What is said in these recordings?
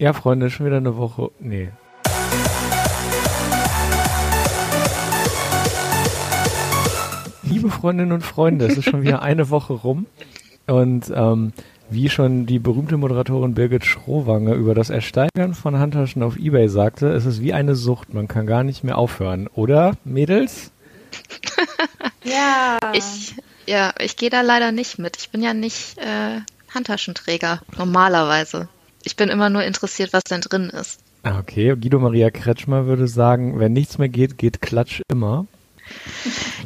Ja, Freunde, schon wieder eine Woche. Nee. Liebe Freundinnen und Freunde, es ist schon wieder eine Woche rum. Und ähm, wie schon die berühmte Moderatorin Birgit Schrowange über das Ersteigern von Handtaschen auf Ebay sagte, es ist wie eine Sucht, man kann gar nicht mehr aufhören. Oder, Mädels? ja. Ich, ja, ich gehe da leider nicht mit. Ich bin ja nicht äh, Handtaschenträger, normalerweise. Ich bin immer nur interessiert, was denn drin ist. Ah, okay, Guido Maria Kretschmer würde sagen, wenn nichts mehr geht, geht Klatsch immer.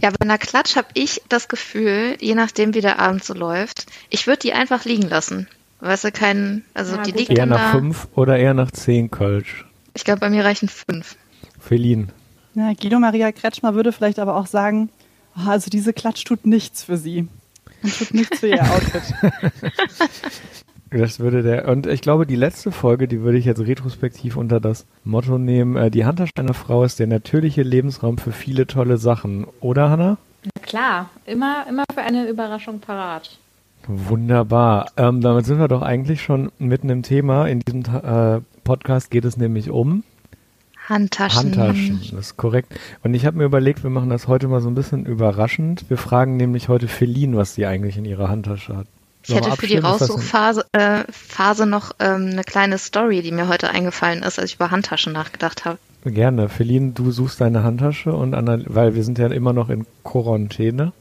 Ja, bei einer Klatsch habe ich das Gefühl, je nachdem, wie der Abend so läuft, ich würde die einfach liegen lassen. Weißt du, keinen, also ja, die liegt Eher nach da. fünf oder eher nach zehn Kölsch? Ich glaube, bei mir reichen fünf. Felin. Ja, Guido Maria Kretschmer würde vielleicht aber auch sagen, oh, also diese Klatsch tut nichts für sie. Und tut nichts für ihr Outfit. Das würde der, und ich glaube, die letzte Folge, die würde ich jetzt retrospektiv unter das Motto nehmen, äh, die Handtasche einer Frau ist der natürliche Lebensraum für viele tolle Sachen. Oder, Hanna? Ja, klar, immer, immer für eine Überraschung parat. Wunderbar. Ähm, damit sind wir doch eigentlich schon mitten im Thema. In diesem äh, Podcast geht es nämlich um Handtaschen. Handtaschen, das ist korrekt. Und ich habe mir überlegt, wir machen das heute mal so ein bisschen überraschend. Wir fragen nämlich heute Feline, was sie eigentlich in ihrer Handtasche hat. Ich hätte für die Raussuchphase äh, Phase noch ähm, eine kleine Story, die mir heute eingefallen ist, als ich über Handtaschen nachgedacht habe. Gerne. Feline, du suchst deine Handtasche und Anna, weil wir sind ja immer noch in Quarantäne.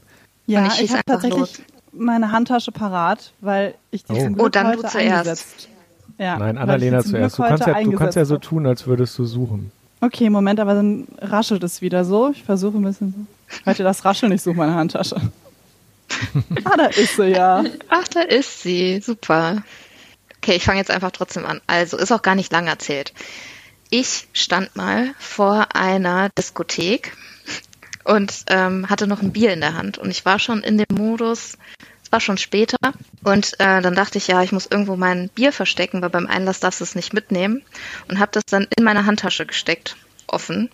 Ja, ich, ich habe tatsächlich los. meine Handtasche parat, weil ich die oh. zum Glück oh, dann heute du zuerst. Ja, Nein, Annalena zuerst. Du kannst, ja, du kannst ja so tun, als würdest du suchen. Okay, Moment, aber dann raschelt es wieder so. Ich versuche ein bisschen so. Ihr das Rascheln? Ich suche meine Handtasche. ah, da ist sie ja. Ach, da ist sie. Super. Okay, ich fange jetzt einfach trotzdem an. Also, ist auch gar nicht lang erzählt. Ich stand mal vor einer Diskothek und ähm, hatte noch ein Bier in der Hand. Und ich war schon in dem Modus, es war schon später. Und äh, dann dachte ich, ja, ich muss irgendwo mein Bier verstecken, weil beim Einlass darfst du es nicht mitnehmen. Und habe das dann in meine Handtasche gesteckt, offen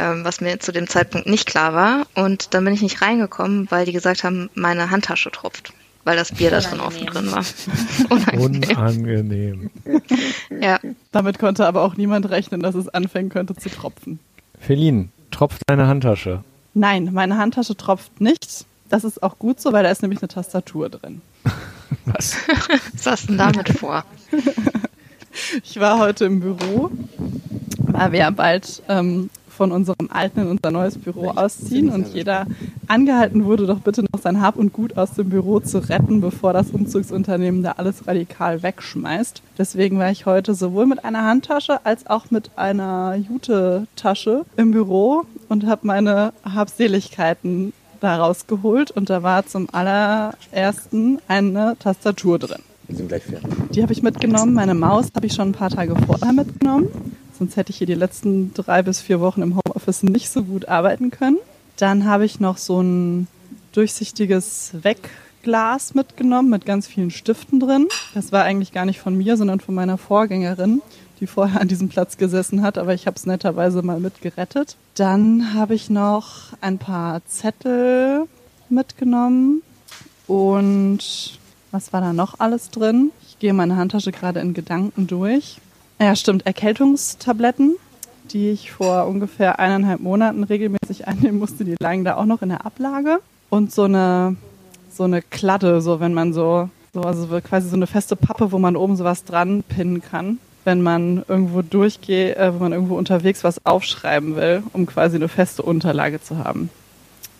ähm, was mir zu dem Zeitpunkt nicht klar war. Und dann bin ich nicht reingekommen, weil die gesagt haben, meine Handtasche tropft, weil das Bier da schon offen drin war. Unangenehm. Unangenehm. ja. Damit konnte aber auch niemand rechnen, dass es anfangen könnte zu tropfen. Feline, tropft deine Handtasche? Nein, meine Handtasche tropft nicht. Das ist auch gut so, weil da ist nämlich eine Tastatur drin. Was? Was hast du denn damit vor? Ich war heute im Büro, weil wir ja bald ähm, von unserem alten in unser neues Büro ausziehen und jeder angehalten wurde, doch bitte noch sein Hab und Gut aus dem Büro zu retten, bevor das Umzugsunternehmen da alles radikal wegschmeißt. Deswegen war ich heute sowohl mit einer Handtasche als auch mit einer Jute-Tasche im Büro und habe meine Habseligkeiten da rausgeholt und da war zum allerersten eine Tastatur drin. Wir sind gleich fertig. Die habe ich mitgenommen. Meine Maus habe ich schon ein paar Tage vorher mitgenommen sonst hätte ich hier die letzten drei bis vier Wochen im Homeoffice nicht so gut arbeiten können. Dann habe ich noch so ein durchsichtiges Wegglas mitgenommen mit ganz vielen Stiften drin. Das war eigentlich gar nicht von mir, sondern von meiner Vorgängerin, die vorher an diesem Platz gesessen hat, aber ich habe es netterweise mal mitgerettet. Dann habe ich noch ein paar Zettel mitgenommen und was war da noch alles drin? Ich gehe meine Handtasche gerade in Gedanken durch. Ja, stimmt. Erkältungstabletten, die ich vor ungefähr eineinhalb Monaten regelmäßig einnehmen musste, die lagen da auch noch in der Ablage. Und so eine, so eine Kladde, so wenn man so, so, also quasi so eine feste Pappe, wo man oben sowas dran pinnen kann, wenn man irgendwo durchgeht, äh, wenn man irgendwo unterwegs was aufschreiben will, um quasi eine feste Unterlage zu haben.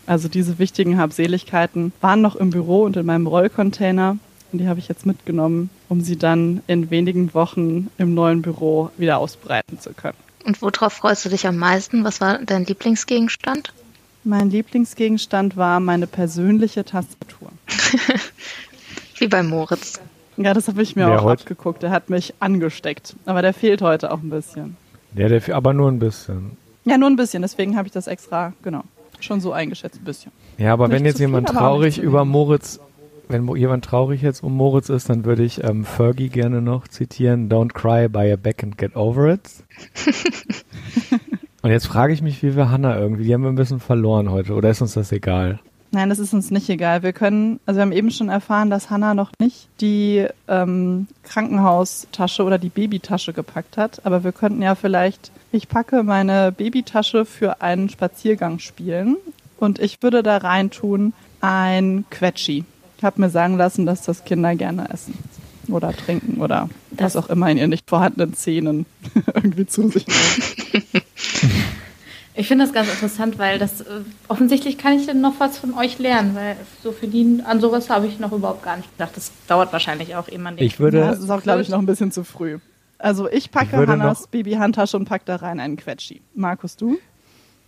Also diese wichtigen Habseligkeiten waren noch im Büro und in meinem Rollcontainer und die habe ich jetzt mitgenommen, um sie dann in wenigen Wochen im neuen Büro wieder ausbreiten zu können. Und worauf freust du dich am meisten? Was war dein Lieblingsgegenstand? Mein Lieblingsgegenstand war meine persönliche Tastatur. Wie bei Moritz. Ja, das habe ich mir der auch abgeguckt. Der hat mich angesteckt. Aber der fehlt heute auch ein bisschen. Ja, der, aber nur ein bisschen. Ja, nur ein bisschen. Deswegen habe ich das extra, genau, schon so eingeschätzt, ein bisschen. Ja, aber Nicht wenn jetzt jemand viel, traurig über Moritz wenn jemand traurig jetzt um Moritz ist, dann würde ich ähm, Fergie gerne noch zitieren. Don't cry by a back and get over it. und jetzt frage ich mich, wie wir Hannah irgendwie, die haben wir ein bisschen verloren heute, oder ist uns das egal? Nein, das ist uns nicht egal. Wir können, also wir haben eben schon erfahren, dass Hannah noch nicht die ähm, Krankenhaustasche oder die Babytasche gepackt hat. Aber wir könnten ja vielleicht, ich packe meine Babytasche für einen Spaziergang spielen und ich würde da reintun ein Quetschi. Ich habe mir sagen lassen, dass das Kinder gerne essen oder trinken oder Das- was auch immer in ihren nicht vorhandenen Zähnen irgendwie zu sich nehmen. Ich finde das ganz interessant, weil das äh, offensichtlich kann ich dann noch was von euch lernen, weil so für die an sowas habe ich noch überhaupt gar nicht gedacht. Das dauert wahrscheinlich auch immer nicht. Ich würde, Ja, das ist auch, glaube ich, noch ein bisschen zu früh. Also ich packe Ich Hannas Babyhandtasche und packe da rein einen Quetschi. Markus, du?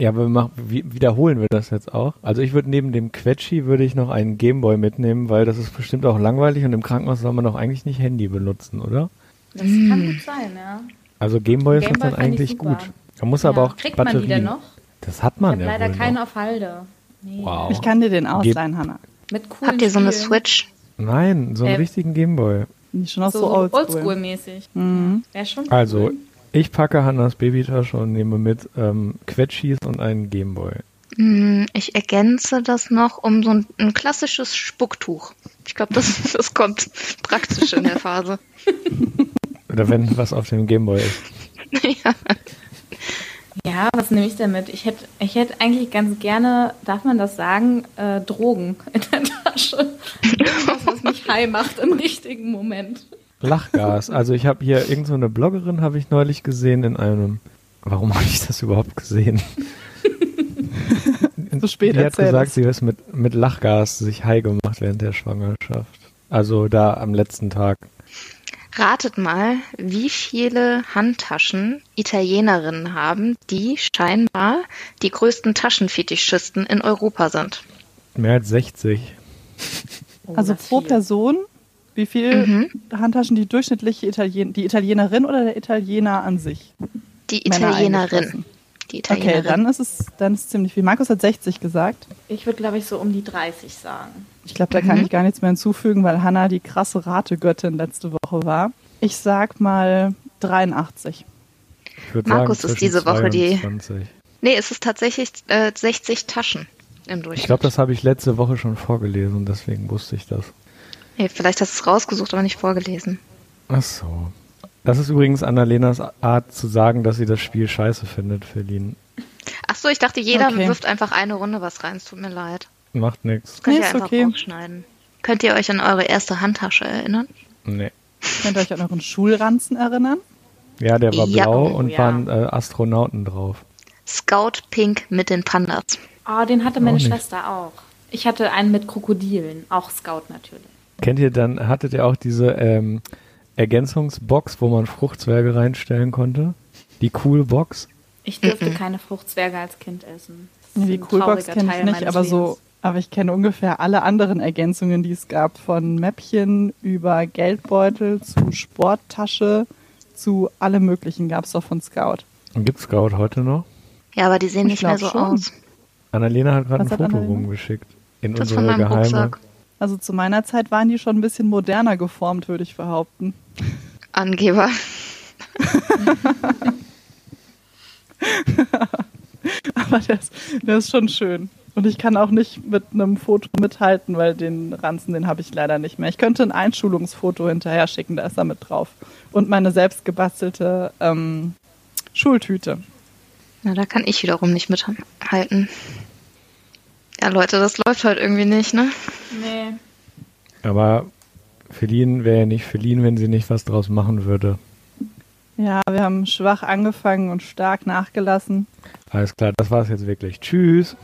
Ja, aber wir machen, wie, wiederholen wir das jetzt auch? Also ich würde neben dem Quetschi würde ich noch einen Gameboy mitnehmen, weil das ist bestimmt auch langweilig und im Krankenhaus soll man doch eigentlich nicht Handy benutzen, oder? Das kann gut sein, ja. Also Gameboy ist Gameboy dann ich eigentlich gut. Da muss aber ja. auch Kriegt Batterien. man die denn noch? Das hat Ich man habe ja leider wohl keine noch. auf Halde. Nee. Wow. Ich kann dir den ausleihen, Hanna. Mit coolen Habt ihr so eine Spielen. Switch? Nein, so einen Äh, richtigen Gameboy. Schon auch so, So, oldschool. oldschool-mäßig. Mhm. Wäre schon Also, cool. Ich packe Hannas Babytasche und nehme mit ähm, Quetschis und einen Gameboy. Hm, Ich ergänze das noch um so ein, ein klassisches Spucktuch. Ich glaube, das, das kommt praktisch in der Phase. Oder wenn was auf dem Gameboy ist. ja. Ja, was nehme ich denn mit? Ich hätte ich hätt eigentlich ganz gerne, darf man das sagen, äh, Drogen in der Tasche. Irgendwas, was mich high macht im richtigen Moment. Lachgas. Also ich habe hier irgendeine so eine Bloggerin habe ich neulich gesehen in einem. Warum habe ich das überhaupt gesehen? Zu spät Die hat gesagt, sie ist mit, mit Lachgas sich high gemacht während der Schwangerschaft. Also da am letzten Tag. Ratet mal, wie viele Handtaschen Italienerinnen haben, die scheinbar die größten Taschenfetischisten in Europa sind. Mehr als 60. Oh, Also pro viel. Person, wie viel Mhm. Handtaschen die durchschnittliche Italien die Italienerin oder der Italiener an sich? Die Italienerin. Die Okay, Italienerin. dann ist es dann ist es ziemlich viel. Markus hat 60 gesagt. Ich würde, glaube ich, so um die 30 sagen. Ich glaube, da kann Mhm. ich gar nichts mehr hinzufügen, weil Hannah die krasse Rategöttin letzte Woche war. Ich sag mal 83. Ich würde Markus sagen, ist diese Woche die- 22. Nee, es ist tatsächlich äh, 60 Taschen im Durchschnitt. Ich glaube, das habe ich letzte Woche schon vorgelesen, deswegen wusste ich das. Nee, vielleicht hast du es rausgesucht, aber nicht vorgelesen. Ach so. Das ist übrigens Annalenas Art zu sagen, dass sie das Spiel scheiße findet, Feline. Ach so, ich dachte, jeder Okay. wirft einfach eine Runde was rein. Es tut mir leid. Macht nix. Das könnt Nee, ihr einfach okay. rausschneiden. Könnt ihr euch an eure erste Handtasche erinnern? Nee. Könnt ihr euch an euren Schulranzen erinnern? Ja, der war Ja, blau oh, und ja. waren äh, Astronauten drauf. Scout Pink mit den Pandas. Oh, den hatte meine Auch nicht. Schwester auch. Ich hatte einen mit Krokodilen, auch Scout natürlich. Kennt ihr dann, hattet ihr auch diese ähm, Ergänzungsbox, wo man Fruchtzwerge reinstellen konnte? Die Cool Box? Ich dürfte keine Fruchtzwerge als Kind essen. Ist Die Coolbox kenne ich nicht, aber so, Lebens. aber ich kenne ungefähr alle anderen Ergänzungen, die es gab, von Mäppchen über Geldbeutel zu Sporttasche zu allem möglichen gab es doch von Scout. Gibt Scout heute noch? Ja, aber die sehen Ich nicht mehr so schon. aus. Annalena hat gerade ein Foto Annalena? rumgeschickt. In Das von unsere meinem geheime. Rucksack. Also zu meiner Zeit waren die schon ein bisschen moderner geformt, würde ich behaupten. Angeber. Aber das, das ist schon schön. Und ich kann auch nicht mit einem Foto mithalten, weil den Ranzen, den habe ich leider nicht mehr. Ich könnte ein Einschulungsfoto hinterher schicken, da ist er mit drauf. Und meine selbst gebastelte ähm, Schultüte. Na, da kann ich wiederum nicht mithalten. Ja, Leute, das läuft halt irgendwie nicht, ne? Nee. Aber Feline wäre ja nicht Feline, wenn sie nicht was draus machen würde. Ja, wir haben schwach angefangen und stark nachgelassen. Alles klar, das war's jetzt wirklich. Tschüss.